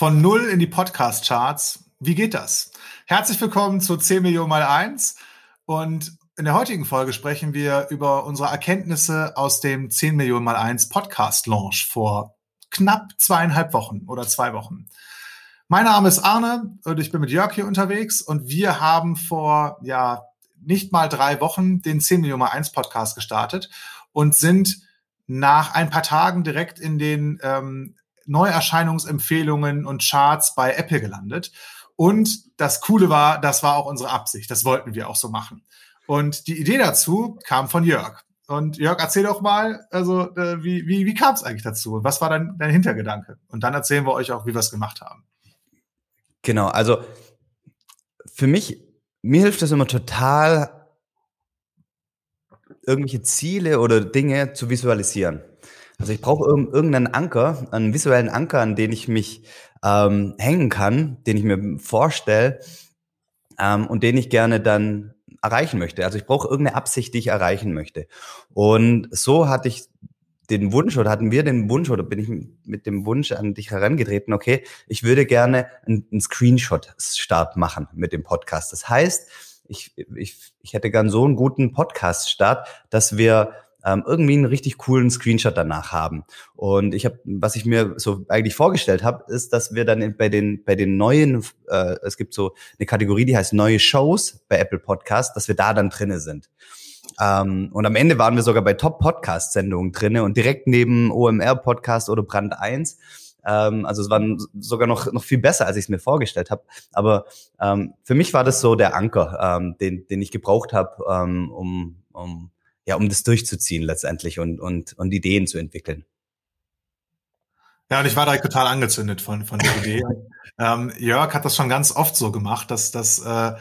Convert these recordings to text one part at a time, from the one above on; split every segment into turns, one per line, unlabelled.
Von null in die Podcast-Charts. Wie geht das? Herzlich willkommen zu 10 Millionen mal eins. Und in der heutigen Folge sprechen wir über unsere Erkenntnisse aus dem 10 Millionen mal eins Podcast-Launch vor knapp zweieinhalb Wochen oder zwei Wochen. Mein Name ist Arne und ich bin mit Jörg hier unterwegs und wir haben vor, ja, nicht mal drei Wochen den 10 Millionen mal eins Podcast gestartet und sind nach ein paar Tagen direkt in den ähm, Neuerscheinungsempfehlungen und Charts bei Apple gelandet. Und das Coole war, das war auch unsere Absicht. Das wollten wir auch so machen. Und die Idee dazu kam von Jörg. Und Jörg, erzähl doch mal, also äh, wie, wie, wie kam es eigentlich dazu? Was war dein, dein Hintergedanke? Und dann erzählen wir euch auch, wie wir es gemacht haben.
Genau, also für mich, mir hilft das immer total, irgendwelche Ziele oder Dinge zu visualisieren. Also ich brauche irgendeinen Anker, einen visuellen Anker, an den ich mich ähm, hängen kann, den ich mir vorstelle ähm, und den ich gerne dann erreichen möchte. Also ich brauche irgendeine Absicht, die ich erreichen möchte. Und so hatte ich den Wunsch oder hatten wir den Wunsch oder bin ich mit dem Wunsch an dich herangetreten, okay, ich würde gerne einen Screenshot-Start machen mit dem Podcast. Das heißt, ich, ich, ich hätte gern so einen guten Podcast-Start, dass wir ähm, irgendwie einen richtig coolen Screenshot danach haben. Und ich habe, was ich mir so eigentlich vorgestellt habe, ist, dass wir dann bei den bei den neuen, äh, es gibt so eine Kategorie, die heißt neue Shows bei Apple Podcast, dass wir da dann drinne sind. Ähm, und am Ende waren wir sogar bei Top Podcast Sendungen drinne und direkt neben OMR Podcast oder Brand 1 ähm, also es war sogar noch, noch viel besser, als ich es mir vorgestellt habe. Aber ähm, für mich war das so der Anker, ähm, den, den ich gebraucht habe, ähm, um, um, ja, um das durchzuziehen letztendlich und, und, und Ideen zu entwickeln.
Ja, und ich war direkt total angezündet von, von der Idee. ähm, Jörg hat das schon ganz oft so gemacht, dass, dass äh,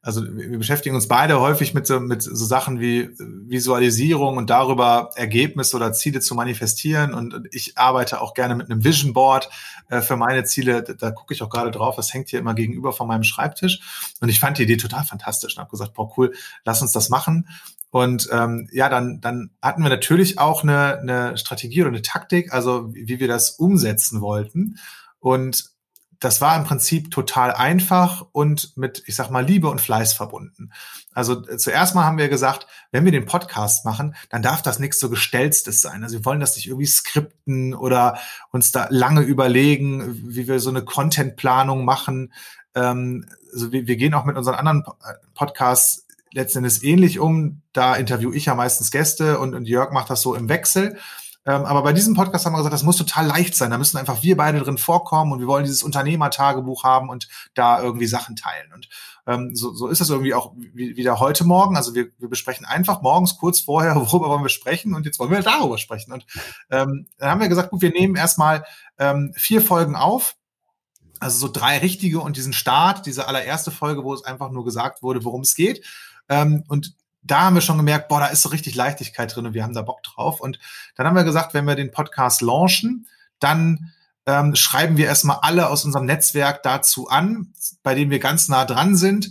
also wir beschäftigen uns beide häufig mit so, mit so Sachen wie Visualisierung und darüber Ergebnisse oder Ziele zu manifestieren. Und ich arbeite auch gerne mit einem Vision Board äh, für meine Ziele. Da, da gucke ich auch gerade drauf. Das hängt hier immer gegenüber von meinem Schreibtisch. Und ich fand die Idee total fantastisch und habe gesagt, boah, cool, lass uns das machen. Und ähm, ja, dann, dann hatten wir natürlich auch eine, eine Strategie oder eine Taktik, also wie, wie wir das umsetzen wollten. Und das war im Prinzip total einfach und mit, ich sag mal, Liebe und Fleiß verbunden. Also äh, zuerst mal haben wir gesagt, wenn wir den Podcast machen, dann darf das nichts so Gestelztes sein. Also wir wollen das nicht irgendwie skripten oder uns da lange überlegen, wie wir so eine Contentplanung machen. Ähm, also wir, wir gehen auch mit unseren anderen äh, Podcasts letzten Endes ähnlich um. Da interview ich ja meistens Gäste und, und Jörg macht das so im Wechsel. Ähm, aber bei diesem Podcast haben wir gesagt, das muss total leicht sein. Da müssen einfach wir beide drin vorkommen und wir wollen dieses Unternehmertagebuch haben und da irgendwie Sachen teilen. Und ähm, so, so ist es irgendwie auch wieder heute Morgen. Also wir, wir besprechen einfach morgens kurz vorher, worüber wollen wir sprechen und jetzt wollen wir darüber sprechen. Und ähm, dann haben wir gesagt, gut, wir nehmen erstmal ähm, vier Folgen auf. Also so drei richtige und diesen Start, diese allererste Folge, wo es einfach nur gesagt wurde, worum es geht. Ähm, und da haben wir schon gemerkt, boah, da ist so richtig Leichtigkeit drin und wir haben da Bock drauf. Und dann haben wir gesagt, wenn wir den Podcast launchen, dann ähm, schreiben wir erstmal alle aus unserem Netzwerk dazu an, bei denen wir ganz nah dran sind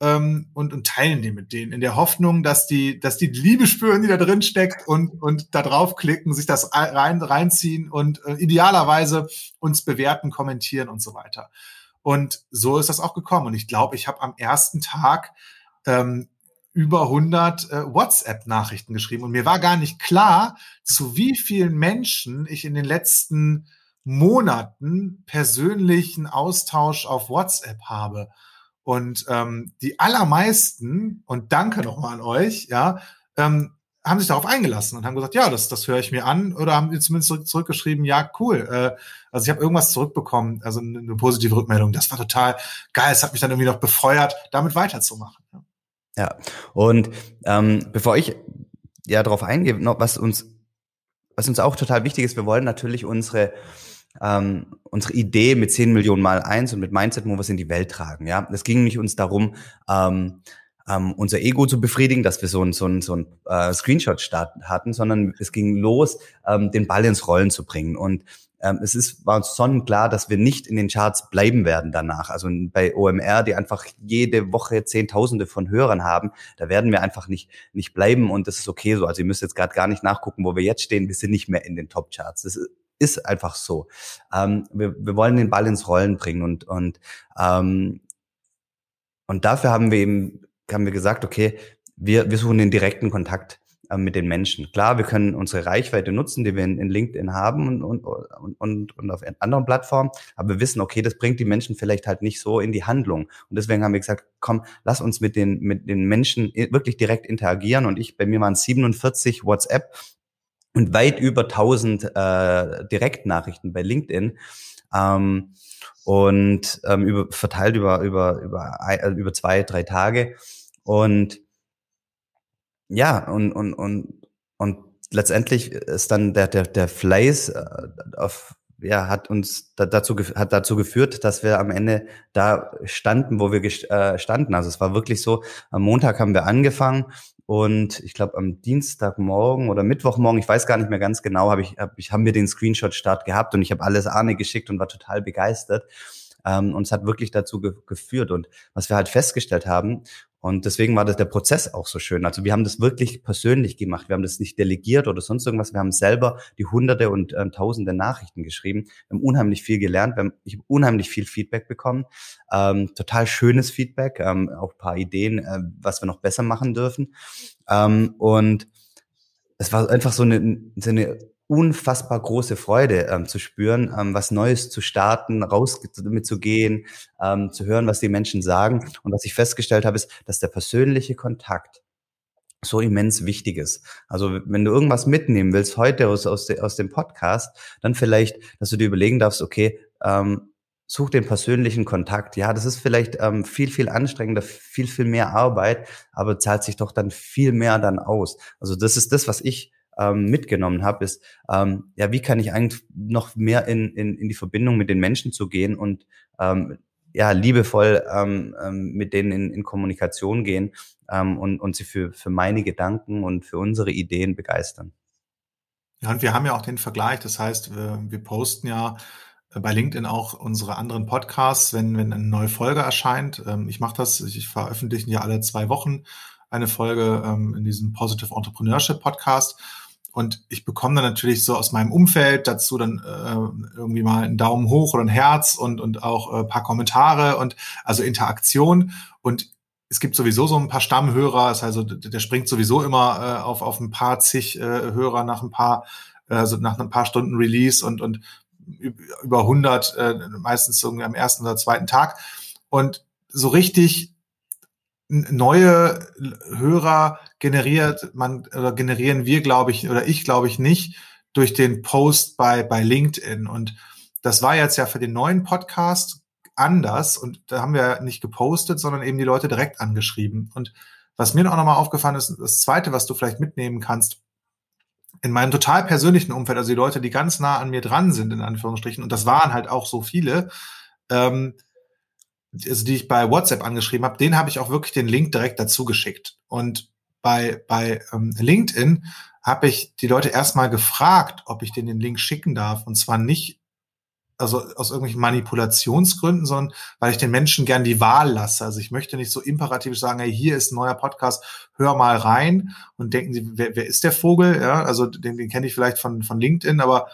ähm, und, und teilen die mit denen in der Hoffnung, dass die, dass die Liebe spüren, die da drin steckt und, und da draufklicken, sich das rein, reinziehen und äh, idealerweise uns bewerten, kommentieren und so weiter. Und so ist das auch gekommen. Und ich glaube, ich habe am ersten Tag ähm, über 100 äh, WhatsApp-Nachrichten geschrieben und mir war gar nicht klar, zu wie vielen Menschen ich in den letzten Monaten persönlichen Austausch auf WhatsApp habe. Und ähm, die allermeisten, und danke nochmal an euch, ja, ähm, haben sich darauf eingelassen und haben gesagt, ja, das, das höre ich mir an oder haben mir zumindest zurück, zurückgeschrieben, ja, cool. Äh, also ich habe irgendwas zurückbekommen, also eine, eine positive Rückmeldung. Das war total geil. Es hat mich dann irgendwie noch befeuert, damit weiterzumachen. Ja.
Ja, und ähm, bevor ich ja darauf eingehe, noch was uns, was uns auch total wichtig ist, wir wollen natürlich unsere ähm, unsere Idee mit 10 Millionen mal eins und mit Mindset Movers in die Welt tragen. Ja, es ging nicht uns darum, ähm, ähm, unser Ego zu befriedigen, dass wir so ein, so ein, so ein äh, Screenshot-Start hatten, sondern es ging los, ähm, den Ball ins Rollen zu bringen. Und ähm, es ist, war uns sonnenklar, dass wir nicht in den Charts bleiben werden danach. Also bei OMR, die einfach jede Woche Zehntausende von Hörern haben, da werden wir einfach nicht, nicht bleiben und das ist okay so. Also ihr müsst jetzt gerade gar nicht nachgucken, wo wir jetzt stehen. Wir sind nicht mehr in den Top-Charts. Das ist einfach so. Ähm, wir, wir wollen den Ball ins Rollen bringen und, und, ähm, und dafür haben wir eben, haben wir gesagt, okay, wir, wir suchen den direkten Kontakt mit den Menschen. Klar, wir können unsere Reichweite nutzen, die wir in, in LinkedIn haben und, und, und, und auf anderen Plattformen, aber wir wissen, okay, das bringt die Menschen vielleicht halt nicht so in die Handlung. Und deswegen haben wir gesagt, komm, lass uns mit den, mit den Menschen wirklich direkt interagieren. Und ich, bei mir waren 47 WhatsApp und weit über 1000 äh, Direktnachrichten bei LinkedIn. Ähm, und ähm, über, verteilt über, über, über, äh, über zwei, drei Tage. Und ja, und, und, und, und letztendlich ist dann der, der, der Fleiß äh, auf, ja, hat uns da, dazu, hat dazu geführt, dass wir am Ende da standen, wo wir äh, standen. Also es war wirklich so, am Montag haben wir angefangen und ich glaube am Dienstagmorgen oder Mittwochmorgen, ich weiß gar nicht mehr ganz genau, habe ich, hab, ich haben wir den Screenshot-Start gehabt und ich habe alles Arne geschickt und war total begeistert. Ähm, und es hat wirklich dazu ge geführt. Und was wir halt festgestellt haben, und deswegen war das der Prozess auch so schön. Also wir haben das wirklich persönlich gemacht. Wir haben das nicht delegiert oder sonst irgendwas. Wir haben selber die hunderte und äh, tausende Nachrichten geschrieben. Wir haben unheimlich viel gelernt. Wir haben, ich habe unheimlich viel Feedback bekommen. Ähm, total schönes Feedback. Ähm, auch paar Ideen, äh, was wir noch besser machen dürfen. Ähm, und es war einfach so eine, so eine unfassbar große Freude ähm, zu spüren, ähm, was Neues zu starten, raus damit zu gehen, ähm, zu hören, was die Menschen sagen. Und was ich festgestellt habe, ist, dass der persönliche Kontakt so immens wichtig ist. Also wenn du irgendwas mitnehmen willst heute aus, aus, de, aus dem Podcast, dann vielleicht, dass du dir überlegen darfst, okay, ähm, such den persönlichen Kontakt. Ja, das ist vielleicht ähm, viel, viel anstrengender, viel, viel mehr Arbeit, aber zahlt sich doch dann viel mehr dann aus. Also das ist das, was ich ähm, mitgenommen habe, ist, ähm, ja, wie kann ich eigentlich noch mehr in, in, in die Verbindung mit den Menschen zu gehen und ähm, ja, liebevoll ähm, ähm, mit denen in, in Kommunikation gehen ähm, und, und sie für, für meine Gedanken und für unsere Ideen begeistern.
Ja, und wir haben ja auch den Vergleich, das heißt, wir, wir posten ja bei LinkedIn auch unsere anderen Podcasts, wenn, wenn eine neue Folge erscheint. Ähm, ich mache das, ich veröffentliche ja alle zwei Wochen eine Folge ähm, in diesem Positive Entrepreneurship Podcast. Und ich bekomme dann natürlich so aus meinem Umfeld dazu dann äh, irgendwie mal einen Daumen hoch oder ein Herz und, und auch äh, paar Kommentare und also Interaktion. Und es gibt sowieso so ein paar Stammhörer, heißt, also der springt sowieso immer äh, auf, auf ein paar zig äh, Hörer nach ein paar, also nach ein paar Stunden Release und, und über 100, äh, meistens irgendwie am ersten oder zweiten Tag. Und so richtig neue Hörer generiert man oder generieren wir, glaube ich, oder ich glaube ich nicht durch den Post bei, bei LinkedIn. Und das war jetzt ja für den neuen Podcast anders und da haben wir nicht gepostet, sondern eben die Leute direkt angeschrieben. Und was mir auch nochmal aufgefallen ist, das zweite, was du vielleicht mitnehmen kannst, in meinem total persönlichen Umfeld, also die Leute, die ganz nah an mir dran sind, in Anführungsstrichen, und das waren halt auch so viele, ähm, also die ich bei WhatsApp angeschrieben habe, den habe ich auch wirklich den Link direkt dazu geschickt. Und bei, bei ähm, LinkedIn habe ich die Leute erstmal gefragt, ob ich denen den Link schicken darf. Und zwar nicht also aus irgendwelchen Manipulationsgründen, sondern weil ich den Menschen gern die Wahl lasse. Also ich möchte nicht so imperativ sagen, hey, hier ist ein neuer Podcast, hör mal rein und denken Sie, wer, wer ist der Vogel? Ja, also den, den kenne ich vielleicht von, von LinkedIn, aber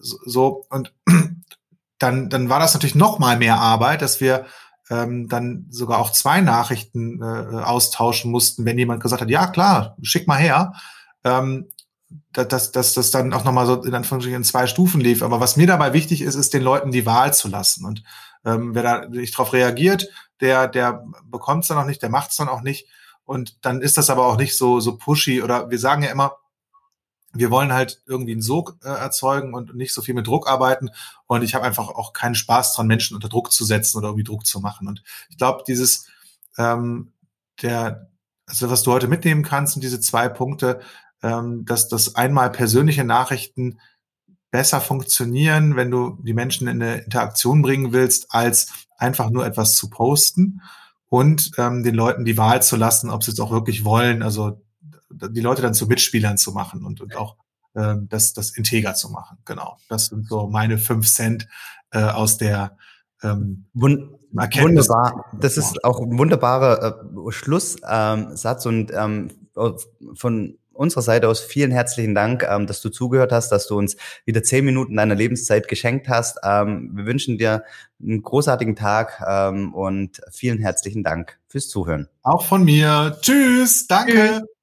so und dann, dann war das natürlich noch mal mehr Arbeit, dass wir ähm, dann sogar auch zwei Nachrichten äh, austauschen mussten, wenn jemand gesagt hat, ja klar, schick mal her. Ähm, dass, dass das dann auch nochmal so in Anführungsstrichen in zwei Stufen lief. Aber was mir dabei wichtig ist, ist den Leuten die Wahl zu lassen. Und ähm, wer da nicht drauf reagiert, der, der bekommt es dann auch nicht, der macht es dann auch nicht. Und dann ist das aber auch nicht so, so pushy. Oder wir sagen ja immer, wir wollen halt irgendwie einen Sog äh, erzeugen und nicht so viel mit Druck arbeiten. Und ich habe einfach auch keinen Spaß dran, Menschen unter Druck zu setzen oder irgendwie Druck zu machen. Und ich glaube, dieses, ähm, der, also was du heute mitnehmen kannst, sind diese zwei Punkte, ähm, dass das einmal persönliche Nachrichten besser funktionieren, wenn du die Menschen in eine Interaktion bringen willst, als einfach nur etwas zu posten und ähm, den Leuten die Wahl zu lassen, ob sie es auch wirklich wollen. Also die Leute dann zu Mitspielern zu machen und, und auch ähm, das, das integer zu machen. Genau. Das sind so meine fünf Cent äh, aus der
ähm, Erkenntnis. Wunderbar. Das ist auch ein wunderbarer äh, Schlusssatz ähm, und ähm, von unserer Seite aus vielen herzlichen Dank, ähm, dass du zugehört hast, dass du uns wieder zehn Minuten deiner Lebenszeit geschenkt hast. Ähm, wir wünschen dir einen großartigen Tag ähm, und vielen herzlichen Dank fürs Zuhören.
Auch von mir. Tschüss. Danke. Tschüss.